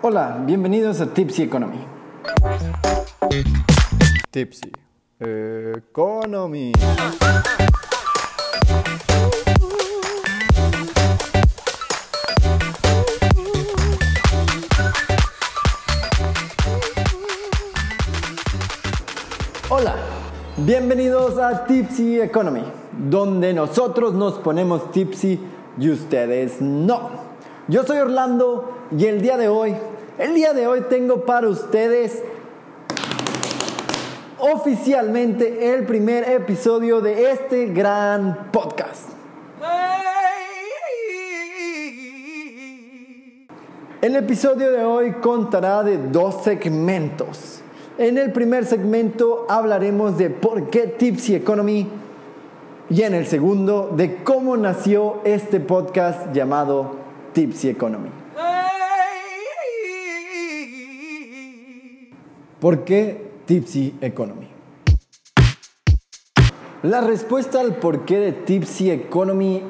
Hola, bienvenidos a Tipsy Economy. Tipsy Economy. Hola, bienvenidos a Tipsy Economy, donde nosotros nos ponemos tipsy y ustedes no. Yo soy Orlando y el día de hoy, el día de hoy tengo para ustedes oficialmente el primer episodio de este gran podcast. El episodio de hoy contará de dos segmentos. En el primer segmento hablaremos de por qué Tipsy Economy y en el segundo de cómo nació este podcast llamado Tipsy Economy. ¿Por qué Tipsy Economy? La respuesta al porqué de Tipsy Economy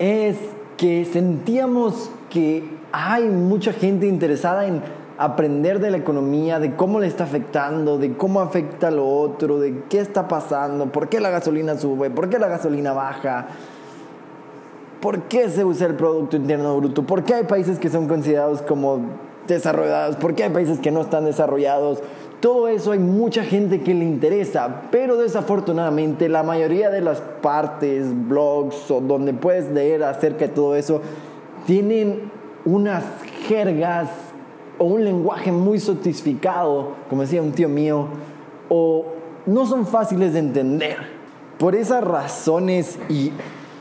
es que sentíamos que hay mucha gente interesada en aprender de la economía, de cómo le está afectando, de cómo afecta a lo otro, de qué está pasando, por qué la gasolina sube, por qué la gasolina baja, por qué se usa el Producto Interno Bruto, por qué hay países que son considerados como desarrollados, por qué hay países que no están desarrollados. Todo eso hay mucha gente que le interesa, pero desafortunadamente la mayoría de las partes, blogs o donde puedes leer acerca de todo eso, tienen unas jergas o un lenguaje muy sotificado, como decía un tío mío, o no son fáciles de entender. Por esas razones y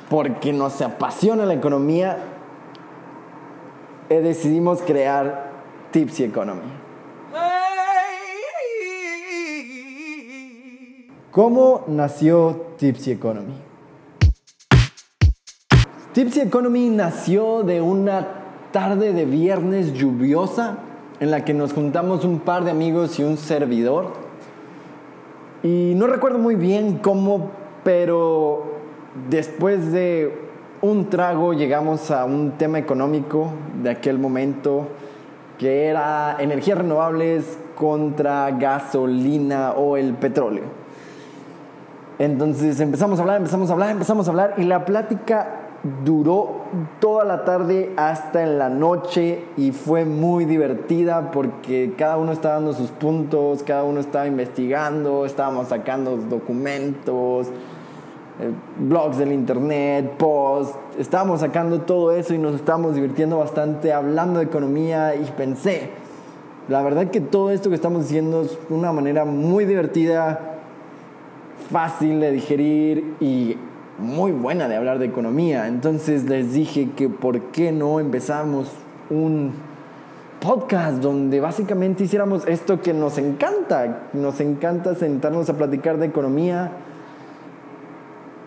porque nos apasiona la economía, eh, decidimos crear Tipsy Economy. ¿Cómo nació Tipsy Economy? Tipsy Economy nació de una tarde de viernes lluviosa en la que nos juntamos un par de amigos y un servidor. Y no recuerdo muy bien cómo, pero después de un trago llegamos a un tema económico de aquel momento que era energías renovables contra gasolina o el petróleo. Entonces empezamos a hablar, empezamos a hablar, empezamos a hablar y la plática duró toda la tarde hasta en la noche y fue muy divertida porque cada uno estaba dando sus puntos, cada uno estaba investigando, estábamos sacando documentos, eh, blogs del internet, posts, estábamos sacando todo eso y nos estábamos divirtiendo bastante hablando de economía y pensé, la verdad que todo esto que estamos haciendo es una manera muy divertida, fácil de digerir y muy buena de hablar de economía. Entonces les dije que por qué no empezamos un podcast donde básicamente hiciéramos esto que nos encanta. Nos encanta sentarnos a platicar de economía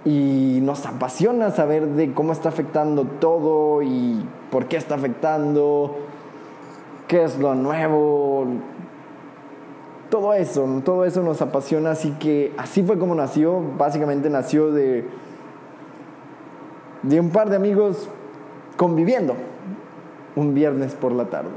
y nos apasiona saber de cómo está afectando todo y por qué está afectando, qué es lo nuevo, todo eso, todo eso nos apasiona, así que así fue como nació, básicamente nació de, de un par de amigos conviviendo un viernes por la tarde.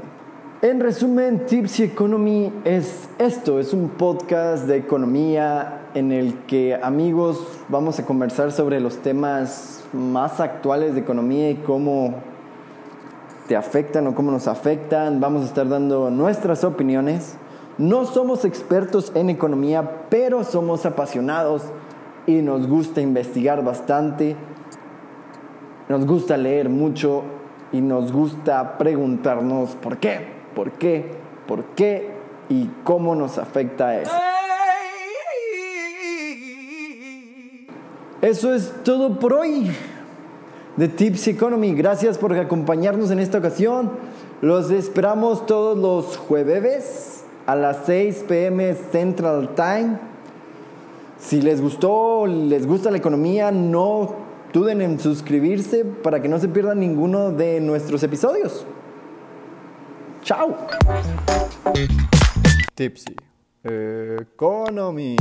En resumen, Tipsy Economy es esto, es un podcast de economía en el que amigos vamos a conversar sobre los temas más actuales de economía y cómo te afectan o cómo nos afectan. Vamos a estar dando nuestras opiniones no somos expertos en economía, pero somos apasionados y nos gusta investigar bastante, nos gusta leer mucho y nos gusta preguntarnos por qué, por qué, por qué y cómo nos afecta eso. Eso es todo por hoy de Tips Economy. Gracias por acompañarnos en esta ocasión. Los esperamos todos los jueves a las 6 pm Central Time. Si les gustó, les gusta la economía, no duden en suscribirse para que no se pierdan ninguno de nuestros episodios. Chao. Tipsy Economy.